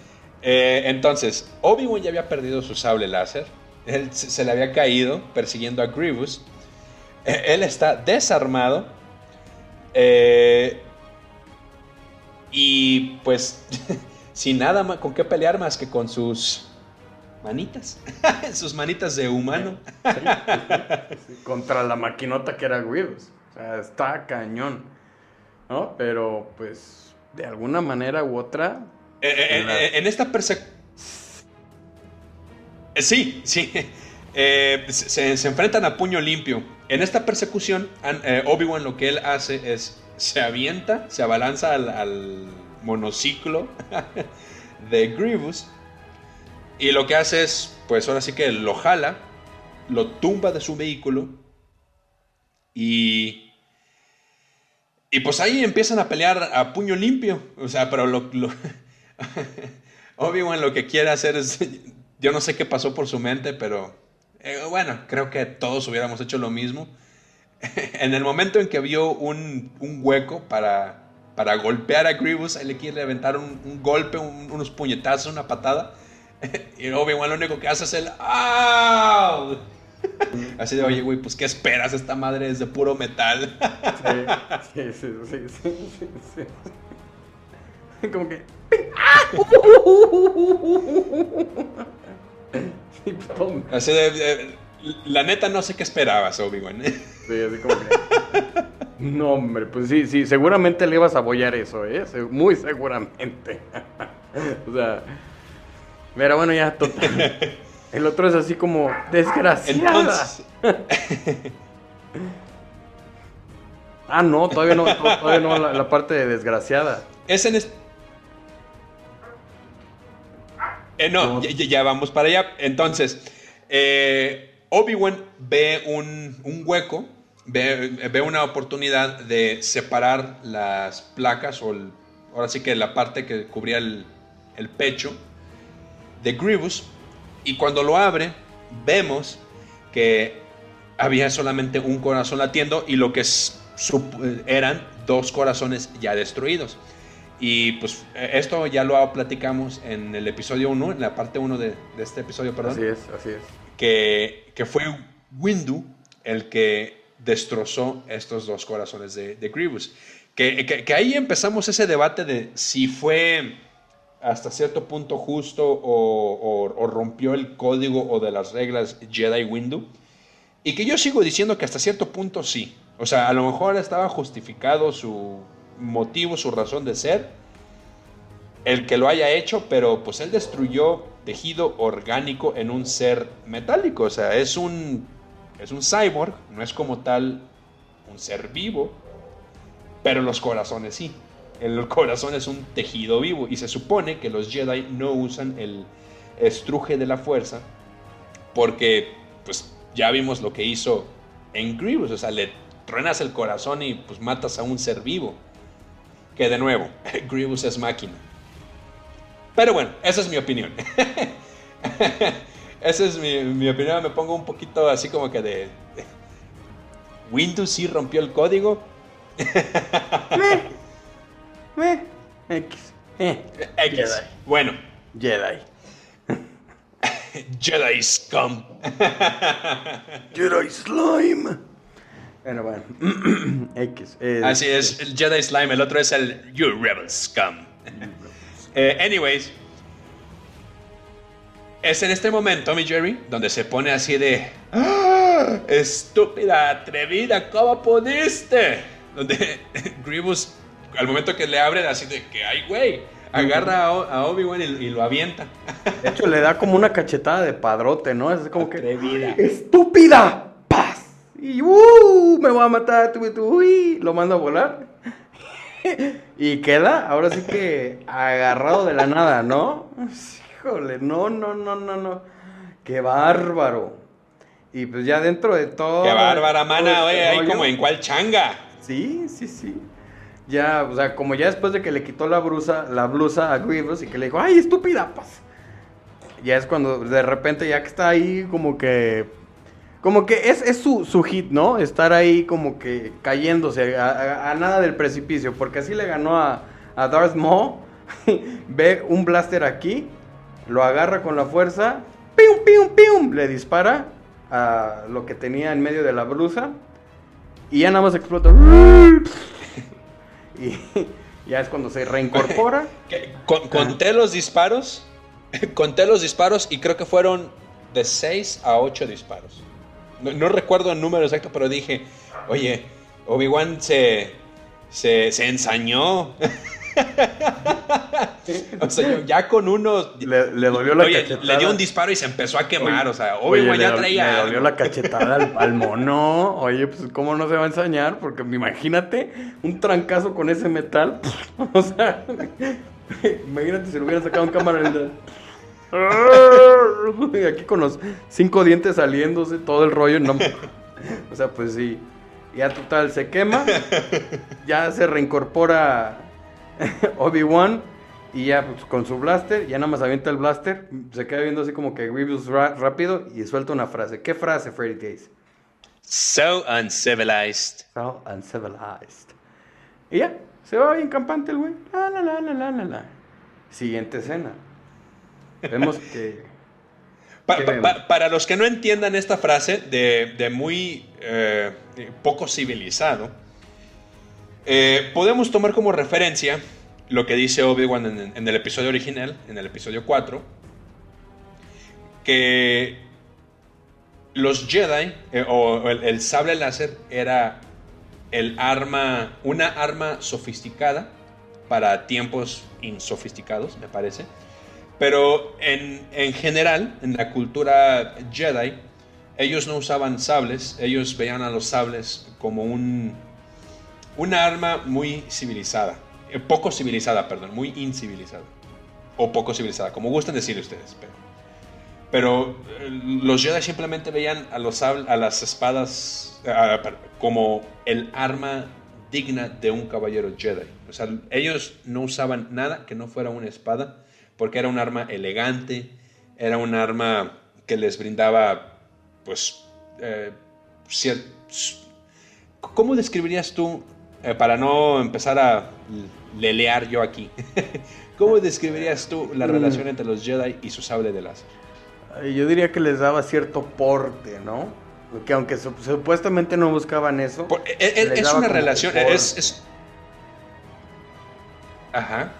A: Eh, entonces, Obi-Wan ya había perdido su sable láser. Él se, se le había caído persiguiendo a Grievous. Eh, él está desarmado. Eh, y pues, sin nada con qué pelear más que con sus manitas. sus manitas de humano.
B: Sí, Contra la maquinota que era Grievous. Sea, está cañón. ¿No? Pero pues, de alguna manera u otra.
A: Eh, eh,
B: La-
A: eh, en esta persecución... Sí, sí. Eh, se, se enfrentan a puño limpio. En esta persecución, An- Obi-Wan lo que él hace es se avienta, se abalanza al, al monociclo de Grievous. Y lo que hace es, pues ahora sí que lo jala, lo tumba de su vehículo. Y y pues ahí empiezan a pelear a puño limpio. O sea, pero lo. lo- Obi-Wan lo que quiere hacer es. Yo no sé qué pasó por su mente, pero. eh, bueno, creo que todos hubiéramos hecho lo mismo. en el momento en que vio un, un hueco para, para golpear a Grievous, él le quiere aventar un, golpe, un- unos puñetazos, una patada. y Obi-Wan lo único que hace es el. ¡Au! Así de, oye, güey, pues ¿qué esperas? Esta madre es de puro metal.
B: Sí, sí, sí, sí, sí. Como que. Sí, todo-
A: Así de, la neta no sé qué esperabas, Obi-Wan.
B: Sí, así como que. No, hombre, pues sí, sí, seguramente le ibas a apoyar eso, ¿eh? Muy seguramente. O sea. Pero bueno, ya, total. El otro es así como desgraciada.
A: Entonces,
B: Ah, no, todavía no, to- todavía no la, la parte de desgraciada.
A: es en es- Eh, no,
B: No.
A: ya, ya- ya vamos para allá. Entonces, eh, Obi-Wan ve un, un hueco, ve, ve una oportunidad de separar las placas, o el- ahora sí que la parte que cubría el, el pecho de Grievous. Y cuando lo abre, vemos que había solamente un corazón latiendo y lo que eran dos corazones ya destruidos. Y pues esto ya lo platicamos en el episodio 1, en la parte 1 de, de este episodio, perdón
B: Así es, así es.
A: que, que fue Windu el que destrozó estos dos corazones de, de Grievous. Que, que- que ahí empezamos ese debate de si fue hasta cierto punto justo o, rompió el código o de las reglas Jedi Windu. Y que yo sigo diciendo que hasta cierto punto sí. O sea, a lo mejor estaba justificado su motivo, su razón de ser, el que lo haya hecho, pero pues él destruyó tejido orgánico en un ser metálico. O sea, es un, es un cyborg, no es como tal un ser vivo, pero los corazones sí. El corazón es un tejido vivo y se supone que los Jedi no usan el estruje de la fuerza porque pues ya vimos lo que hizo en Grievous, o sea, le truenas el corazón y pues matas a un ser vivo. Que de nuevo, Grievous es máquina. Pero bueno, esa es mi opinión. esa es mi, mi opinión. Me pongo un poquito así como que de... Windows sí rompió el código.
B: Eh, X. Eh,
A: X.
B: Jedi.
A: Bueno,
B: Jedi.
A: Jedi Scum.
B: Jedi Slime. Bueno, bueno. X. eh,
A: Así es, el Jedi Slime, el otro es el You Rebel Scum. Eh, anyways, es en este momento, mi Jerry, donde se pone así de "¡Ah! Estúpida, atrevida, ¿cómo pudiste? Donde Grievous, al momento que le abren, así de que, ay, güey, agarra a, Obi-Wan y, y lo avienta.
B: De hecho, le da como una cachetada de padrote, ¿no? Es como que.
A: Atrevida.
B: ¡Estúpida! ¡Paz! Y ¡uh! Me voy a matar, tú, tú, uy, Lo manda a volar. y queda, ahora sí que agarrado de la nada, ¿no? Híjole, no, no, no, no, no. ¡Qué bárbaro! Y pues ya dentro de todo.
A: ¡Qué bárbara, mana!
B: este
A: Oye, ahí como en cuál changa.
B: Sí, sí, sí. Ya, o sea, como ya después de que le quitó la blusa, la blusa a Grievous y que le dijo, ¡ay, estúpida! Pues. Ya es cuando de repente ya que está ahí como que... Como que es, es su, su hit, ¿no? Estar ahí como que cayéndose a, nada del precipicio. Porque así le ganó a, a Darth Maul. Ve un blaster aquí, lo agarra con la fuerza, ¡pium, pium, pium! Le dispara a lo que tenía en medio de la blusa. Y ya nada más explota. Y ya es cuando se reincorpora.
A: Con- conté los disparos. Conté los disparos y creo que fueron de 6 a 8 disparos. No, no recuerdo el número exacto, pero dije, oye, Obi-Wan se, se, se ensañó. o sea, yo ya con uno...
B: Le, le dolió la
A: Oye,
B: cachetada.
A: le dio un disparo y se empezó a quemar.
B: Oye,
A: o sea,
B: Oye,
A: Obi-Wan
B: le,
A: ya
B: do-
A: traía...
B: le dolió
A: algo.
B: la cachetada al, al mono. Oye, pues cómo no se va a ensañar, porque imagínate un trancazo con ese metal. o sea, imagínate si lo hubieran sacado en cámara. Y aquí con los cinco dientes saliéndose, todo el rollo. No, o sea, pues sí. Ya total, se quema. Ya se reincorpora Obi-Wan. Y ya pues, con su blaster, ya nada más avienta el blaster. Se queda viendo así como que ra- rápido y suelta una frase. ¿Qué frase, Freddy Gaze?
A: So uncivilized.
B: So uncivilized. Y ya, se va bien campante el güey. La, la, la, la, la, la, la. Siguiente escena. Vemos que.
A: Pa-
B: ¿Qué
A: pa-
B: vemos?
A: pa- para los que no entiendan esta frase de, de muy eh, poco civilizado, eh, podemos tomar como referencia lo que dice Obi-Wan en, el episodio original, en el episodio 4, que los Jedi, eh, o el, el sable láser, era el arma, una arma sofisticada para tiempos insofisticados, me parece. Pero en, en general, en la cultura Jedi, ellos no usaban sables, ellos veían a los sables como un, una arma muy civilizada, eh, poco civilizada, perdón, muy incivilizada, o poco civilizada, como gustan decir ustedes. Pero, eh, los Jedi simplemente veían a, los a las espadas per- como el arma digna de un caballero Jedi. O sea, ellos no usaban nada que no fuera una espada, porque era un arma elegante, era un arma que les brindaba, pues, eh, ¿Cómo describirías tú, eh, para no empezar a lelear yo aquí, cómo describirías tú la
B: Mm.
A: relación entre los Jedi y su sable de láser?
B: Yo diría que les daba cierto porte, ¿no? Que aunque su- supuestamente no buscaban eso.
A: Por- e- e- es una relación,
B: porte.
A: es, es- Ajá.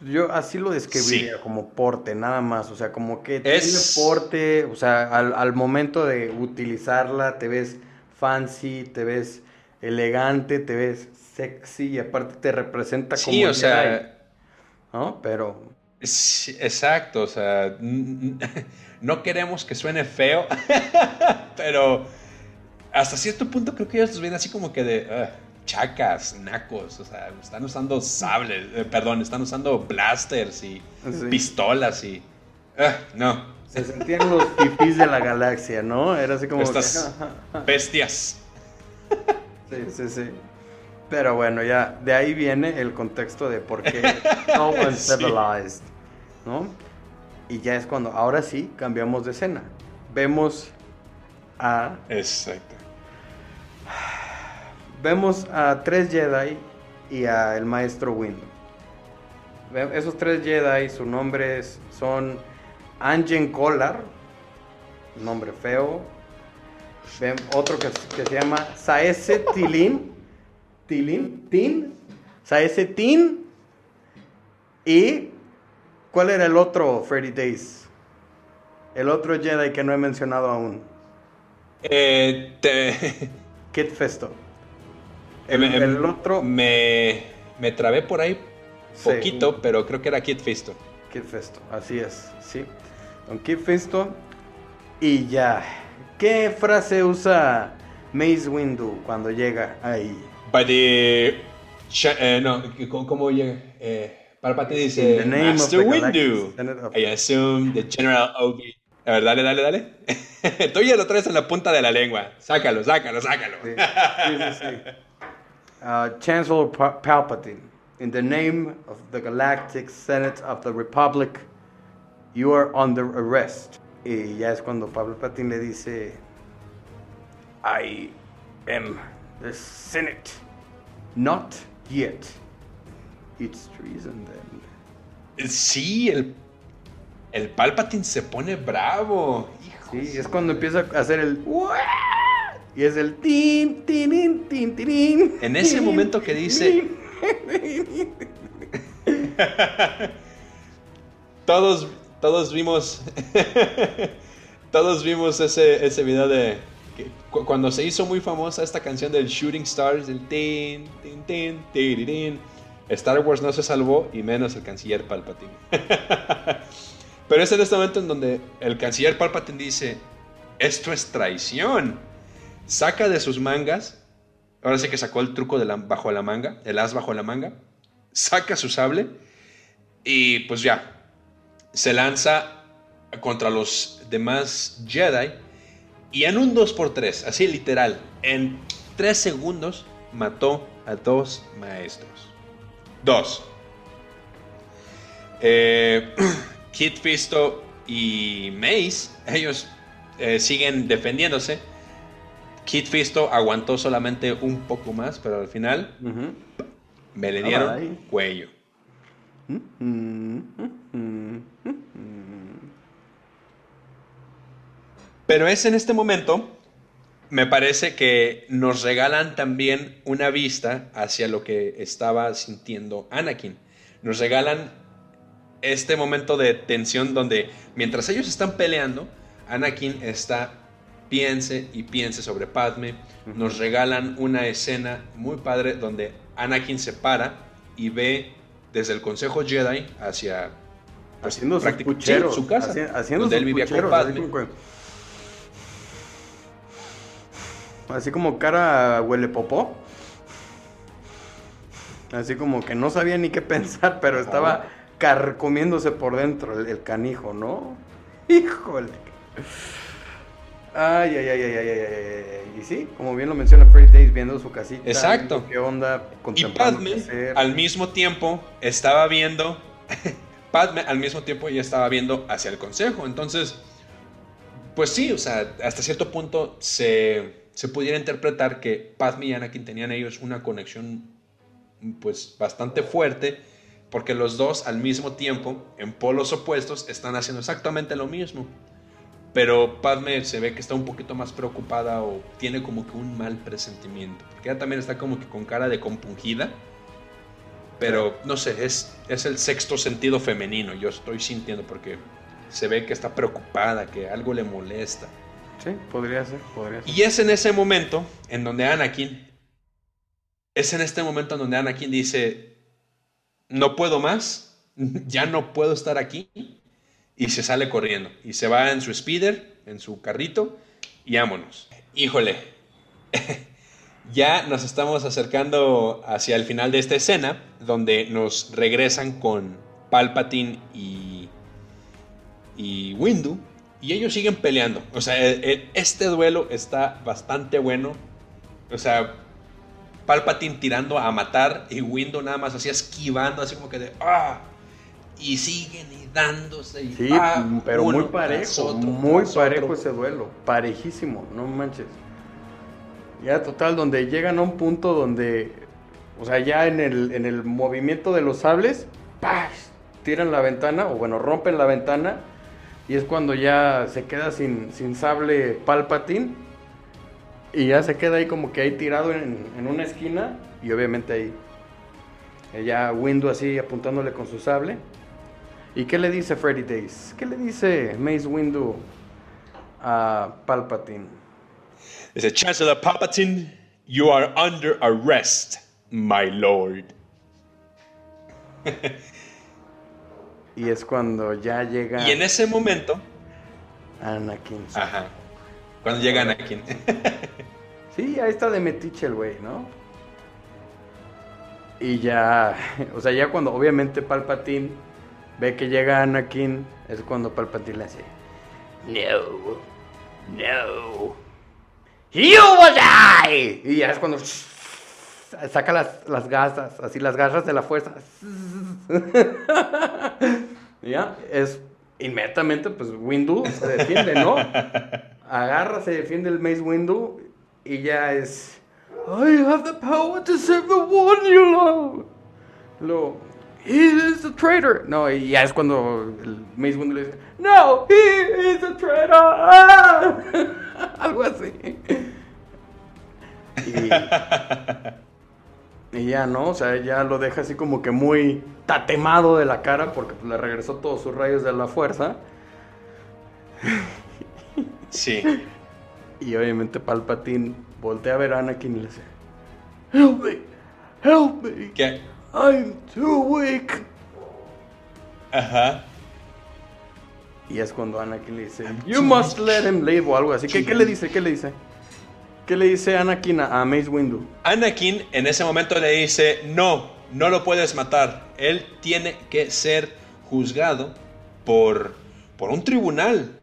B: Yo así lo describiría
A: Sí.
B: como porte, nada más. O sea, como que
A: Es-
B: tiene porte. O sea, al, al momento de utilizarla te ves fancy, te ves elegante, te ves sexy y aparte te representa como
A: Sí, o
B: Jedi,
A: sea,
B: ¿no? Pero
A: sí, exacto, o sea, no queremos que suene feo, pero hasta cierto punto creo que ellos los ven así como que de "Ugh, chacas, nacos, o sea, están usando sables, eh, perdón, están usando blasters y
B: Sí.
A: pistolas y... ugh, no,
B: se sentían los fifís de la galaxia, ¿no? Era así como que-
A: Estas bestias.
B: Sí, sí, sí. Pero bueno, ya de ahí viene el contexto de por qué no uncivilized, ¿no? Y ya es cuando, ahora sí, cambiamos de escena. Vemos a...
A: Exacto.
B: Vemos a tres Jedi y a el maestro Windu. Esos tres Jedi, sus nombres son Anjen Kolar, nombre feo. Otro que, que se llama Saese Tilin, Tilin, Tin, Saese Tin. Y ¿cuál era el otro Freddy Days? El otro Jedi que no he mencionado aún,
A: Eh, te-
B: Kit Festo. El,
A: me-
B: el otro
A: Me, me trabé por ahí
B: Sí.
A: poquito, pero creo que era Kid Fisto.
B: Kid Festo, así es, sí. Don Kid Festo. Y ya. ¿Qué frase usa Mace Windu cuando llega ahí?
A: By the... Eh, no, ¿cómo, llega? Eh, Palpatine
B: In
A: dice,
B: the name of
A: Master Windu. I assume the General Obi. A ver, dale, dale, dale. Tú ya lo traes en la punta de la lengua. Sácalo, sácalo, sácalo.
B: Sí, sí, sí. Uh, Chancellor Pa- Palpatine, in the name of the Galactic Senate of the Republic, you are under arrest. Y ya es cuando Palpatine le dice, I am the Senate. Not yet. It's treason then.
A: Sí, el, el Palpatine se pone bravo. Hijo.
B: Sí, es cuando empieza a hacer el... Y es el... Tin, tin, tin, tin,
A: En ese momento que dice-. Todos, todos vimos. todos vimos ese, ese video de. que cu- cuando se hizo muy famosa esta canción del Shooting Stars, el tin, tin, tin, tirirín. Star Wars no se salvó y menos el canciller Palpatine. Pero es en este momento en donde el canciller Palpatine dice: Esto es traición. Saca de sus mangas. Ahora sí que sacó el truco de la- bajo la manga, el as bajo la manga. Saca su sable. Y pues ya, se lanza contra los demás Jedi y en un 2x3, así literal, en 3 segundos mató a dos maestros. Dos. Eh, Kid Fisto y Mace, ellos eh, siguen defendiéndose. Kid Fisto aguantó solamente un poco más, pero al final me le dieron
B: bye.
A: cuello. Pero es en este momento, me parece que nos regalan también una vista hacia lo que estaba sintiendo Anakin. Nos regalan este momento de tensión donde mientras ellos están peleando, Anakin está piense y piense sobre Padme. Nos regalan una escena muy padre donde Anakin se para y ve desde el Consejo Jedi hacia
B: Haciendo sus pucheros.
A: su casa,
B: haci- haciendo
A: donde
B: sus
A: él vivía con
B: así
A: Padme.
B: como Así como cara huele popó. Así como que no sabía ni qué pensar, pero estaba carcomiéndose por dentro el, el canijo, ¿no? Híjole. Ay, ay, ay, ay, ay, ay, ay, ay. Y sí, como bien lo menciona Freddy Days, viendo su casita.
A: Exacto.
B: ¿Qué onda?
A: Y Padme
B: qué
A: al mismo tiempo estaba viendo, Padme al mismo tiempo ya estaba viendo hacia el consejo. Entonces, pues sí, o sea, hasta cierto punto se, se pudiera interpretar que Padme y Anakin tenían ellos una conexión pues bastante fuerte, porque los dos al mismo tiempo, en polos opuestos, están haciendo exactamente lo mismo. Pero Padme se ve que está un poquito más preocupada o tiene como que un mal presentimiento. Porque ella también está como que con cara de compungida. Pero no sé, es, es el sexto sentido femenino. Yo estoy sintiendo porque se ve que está preocupada, que algo le molesta.
B: Sí, podría ser, podría ser.
A: Y es en ese momento en donde Anakin. Es en este momento en donde Anakin dice: No puedo más, ya no puedo estar aquí. Y se sale corriendo. Y se va en su speeder, en su carrito, y vámonos. Híjole, ya nos estamos acercando hacia el final de esta escena, donde nos regresan con Palpatine y, y Windu, y ellos siguen peleando. O sea, e- e- este duelo está bastante bueno. O sea, Palpatine tirando a matar y Windu nada más así esquivando, así como que de ¡ah! Y siguen y dándose. Y,
B: Sí, pero muy parejo,
A: otro,
B: muy parejo
A: otro.
B: ese duelo, parejísimo, no manches. Ya total, donde llegan a un punto donde, o sea, ya en el, en el movimiento de los sables, ¡pah! tiran la ventana, o bueno, rompen la ventana, y es cuando ya se queda sin, sin sable Palpatine, y ya se queda ahí como que ahí tirado en, en una esquina, y obviamente ahí, ella Windu así apuntándole con su sable. ¿Y qué le dice Freddy Days? ¿Qué le dice Mace Windu a Palpatine?
A: Dice, Chancellor Palpatine, you are under arrest, my lord.
B: Y es cuando ya llega
A: Y en ese momento,
B: Anakin.
A: ajá, cuando llega Anakin.
B: Sí, ahí está de metiche el güey, ¿no? Y ya, o sea, ya cuando obviamente Palpatine ve que llega Anakin, es cuando Palpatine le hace, No, no, you will die. Y ya es cuando saca las, las gasas, así las garras de la fuerza. Ya, es inmediatamente, pues Windu se defiende, ¿no? Agarra, se defiende el Mace Windu y ya es. I have the power to save the one you love. Lo. He is a traitor. No, y ya es cuando el Mace Windu le dice: No, he is a traitor. Ah. Algo así. Y, y ya, ¿no? O sea, ya lo deja así como que muy tatemado de la cara porque pues, le regresó todos sus rayos de la fuerza.
A: Sí.
B: Y obviamente Palpatine voltea a ver a Anakin y le dice: Help me, help me,
A: ¿Qué?
B: I'm too weak.
A: Ajá.
B: Y es cuando Anakin le dice:
A: I'm
B: You must
A: weak.
B: let him live o algo así. ¿Qué, qué le dice? ¿Qué le dice? ¿Qué le dice Anakin a, a Mace Windu?
A: Anakin en ese momento le dice, no, no lo puedes matar. Él tiene que ser juzgado por, por un tribunal.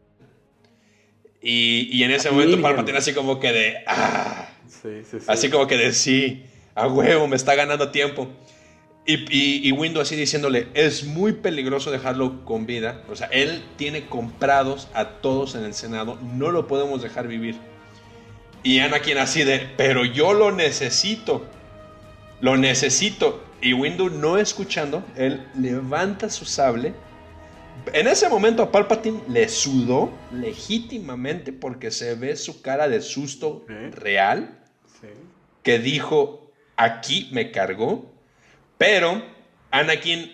A: Y, y en ese momento. Palpatine así como que de, ah,
B: Sí, sí, sí.
A: así como que de, sí, a huevo, me está ganando tiempo. Y, y, y Windu así diciéndole, es muy peligroso dejarlo con vida. O sea, él tiene comprados a todos en el Senado, no lo podemos dejar vivir. Y Anakin así de, pero yo lo necesito. Lo necesito. Y Windu no escuchando, él levanta su sable. En ese momento a Palpatine le sudó legítimamente porque se ve su cara de susto
B: ¿Eh?
A: real.
B: Sí.
A: Que dijo, aquí me cargó. Pero Anakin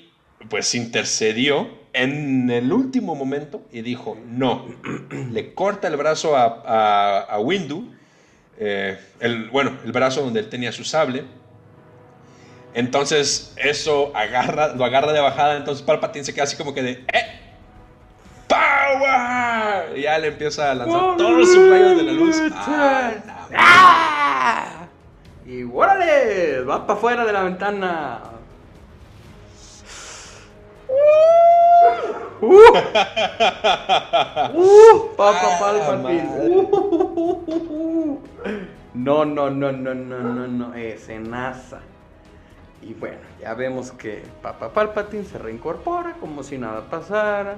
A: pues intercedió en el último momento y dijo, no. Le corta el brazo a, a, a Windu. eh, el, bueno, el brazo donde él tenía su sable. Entonces eso agarra, lo agarra de bajada. Entonces Palpatine se queda así como que de, ¡eh! ¡Power! Y ya le empieza a lanzar todos sus rayos de la luz. ¡Ah,
B: ¡Ah! Y órale, va para afuera de la ventana. ¡Uh! ¡Uh! Papa
A: Ah,
B: Palpatine. ¡Uh! No, no, no, no, no, no, no, escenaza. Y bueno, ya vemos que Papa Palpatine se reincorpora como si nada pasara.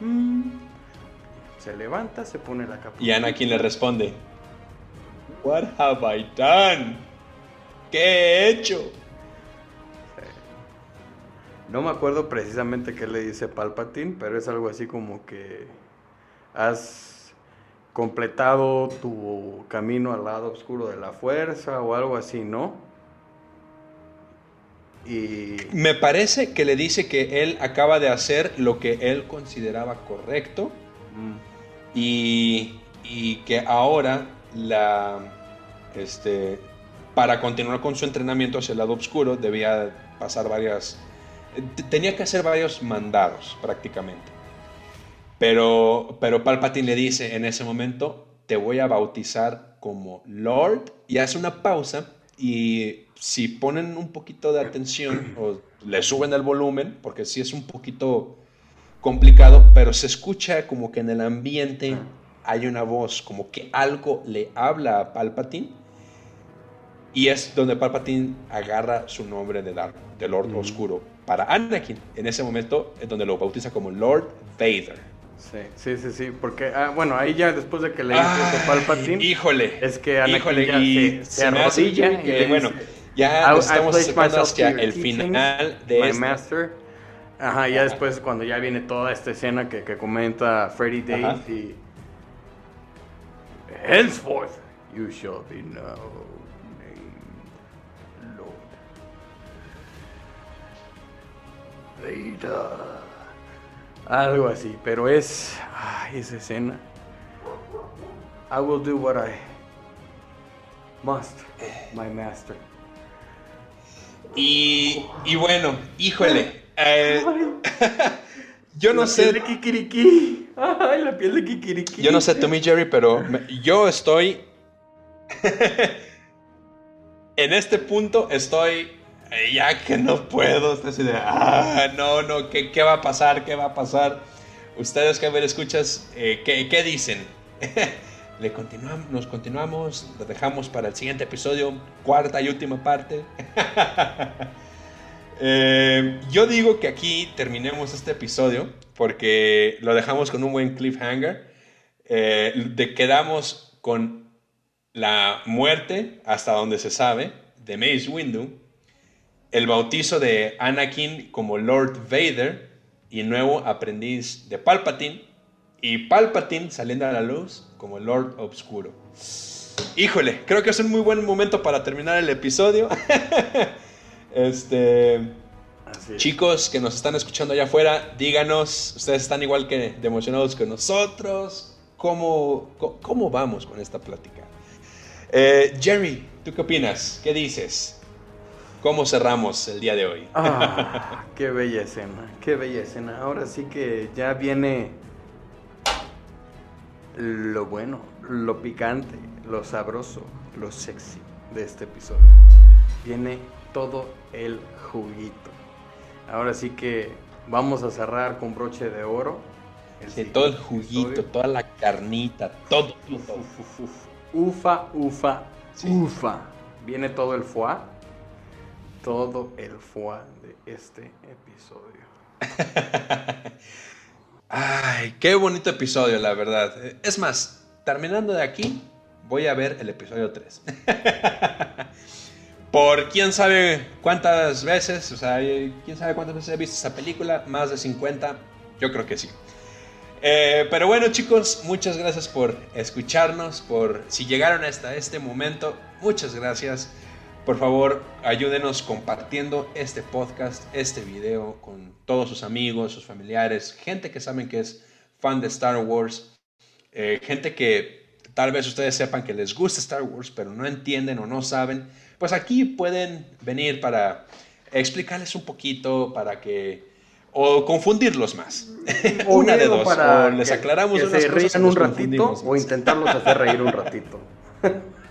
B: Mm. Se levanta, se pone la capa.
A: Y Anakin le responde, What have I done? ¿Qué he hecho?
B: No me acuerdo precisamente qué le dice Palpatine, pero es algo así como que has completado tu camino al lado oscuro de la fuerza o algo así, ¿no? Y
A: Me parece que le dice que él acaba de hacer lo que él consideraba correcto
B: mm,
A: y, y que ahora la este para continuar con su entrenamiento hacia el lado oscuro debía pasar varias tenía que hacer varios mandados prácticamente pero pero Palpatine le dice en ese momento te voy a bautizar como Lord y hace una pausa y si ponen un poquito de atención o le suben el volumen porque sí es un poquito complicado, pero se escucha como que en el ambiente hay una voz, como que algo le habla a Palpatine. Y es donde Palpatine agarra su nombre de, Dark, de Lord Oscuro para Anakin. En ese momento es donde lo bautiza como Lord Vader.
B: Sí, sí, sí, sí, porque, ah, bueno, ahí ya después de que le
A: Ah,
B: hizo Palpatine,
A: híjole.
B: es que Anakin
A: híjole,
B: ya
A: y
B: se, se
A: se
B: arrodilla y
A: bueno, ya
B: "I-
A: nos
B: I
A: estamos acercando hacia el final de
B: my
A: este.
B: master. Ajá, ya después cuando ya viene toda esta escena que, que comenta Freddy Days y... Henceforth you shall be known Vader. Algo así, pero es... Ay, esa escena. I will do what I must, my master.
A: Y, y bueno, híjole. eh, yo no
B: la
A: sé.
B: piel de Kikiriki. Ay, la piel de Kikiriki.
A: Yo no sé tú, mi Jerry, pero me- yo estoy. en este punto estoy. Ya que no puedo. Estoy así de. Ah, no, no. ¿qué, qué va a pasar? ¿Qué va a pasar? Ustedes que ver, escuchas, eh, ¿qué, qué dicen? Le continuamos, nos continuamos, lo dejamos para el siguiente episodio, cuarta y última parte. Eh, yo digo que aquí terminemos este episodio porque lo dejamos con un buen cliffhanger. Eh, de quedamos con la muerte, hasta donde se sabe, de Mace Windu, el bautizo de Anakin como Lord Vader y nuevo aprendiz de Palpatine, y Palpatine saliendo a la luz como Lord Obscuro. Híjole, creo que es un muy buen momento para terminar el episodio. este.
B: Así es.
A: Chicos que nos están escuchando allá afuera, díganos, ustedes están igual que de emocionados que nosotros, ¿cómo, cómo vamos con esta plática? Eh, Jerry, ¿tú qué opinas? ¿Qué dices? ¿Cómo cerramos el día de hoy?
B: Ah, qué bella escena, qué bella escena. Ahora sí que ya viene lo bueno, lo picante, lo sabroso, lo sexy de este episodio. Viene todo el juguito. Ahora sí que vamos a cerrar con broche de oro. el
A: Sí, todo el juguito,
B: episodio.
A: toda la carnita, todo.
B: Uf,
A: todo.
B: uf, uf, uf. Ufa, ufa,
A: Sí.
B: ufa. Viene todo el foie. Todo el foie de este episodio.
A: Ay, qué bonito episodio, la verdad. Es más, terminando de aquí, voy a ver el episodio 3. Por quién sabe cuántas veces, o sea, quién sabe cuántas veces he visto esa película, más de 50, yo creo que sí. Eh, pero bueno chicos, muchas gracias por escucharnos, por si llegaron hasta este momento, muchas gracias. Por favor, ayúdenos compartiendo este podcast, este video con todos sus amigos, sus familiares, gente que saben que es fan de Star Wars, eh, gente que tal vez ustedes sepan que les gusta Star Wars, pero no entienden o no saben. Pues aquí pueden venir para explicarles un poquito, para que... o confundirlos más. Una de dos.
B: para
A: o les aclaramos
B: que
A: unas
B: se
A: cosas.
B: rían
A: o
B: un ratito o intentarlos hacer reír un ratito.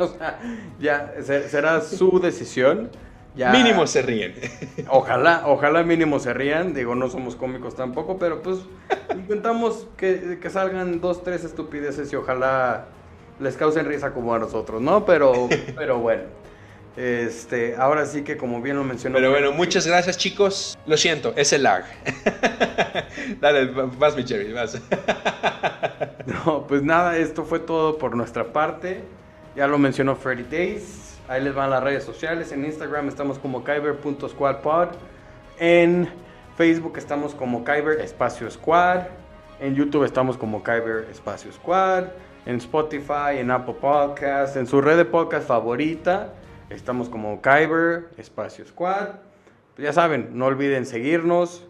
B: o sea, ya se- será su decisión. Ya,
A: Mínimo se ríen.
B: Ojalá, ojalá mínimo se rían. Digo, no somos cómicos tampoco, pero pues intentamos que, que salgan dos, tres estupideces y ojalá les causen risa como a nosotros, ¿no? Pero, pero bueno. Este, ahora sí que como bien lo mencionó.
A: Pero bueno, muchas gracias chicos. Lo siento, es el lag. Dale, vas mi Jerry, vas.
B: No, pues nada, esto fue todo por nuestra parte. Ya lo mencionó Freddy Days. Ahí les van las redes sociales. En Instagram estamos como kyber.squadpod. En Facebook estamos como Kyber Espacio Squad. En YouTube estamos como Kyber Espacio Squad. En Spotify, en Apple Podcast, en su red de podcast favorita. Estamos como Kyber Espacio Squad. Ya saben, no olviden seguirnos,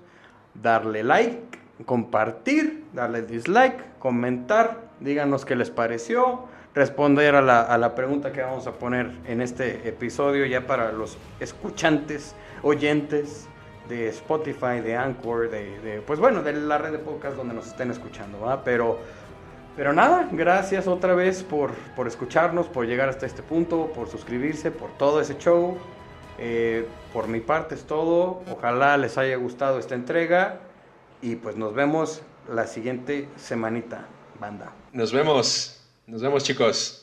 B: darle like, compartir, darle dislike, comentar, díganos qué les pareció, responder a la, a la pregunta que vamos a poner en este episodio ya para los escuchantes, oyentes de Spotify, de Anchor, de, pues bueno, de la red de podcast donde nos estén escuchando, ¿va? Pero, pero nada, gracias otra vez por, por escucharnos, por llegar hasta este punto, por suscribirse, por todo ese show. Eh, por mi parte es todo. Ojalá les haya gustado esta entrega. Y pues nos vemos la siguiente semanita, banda.
A: Nos vemos. Nos vemos chicos.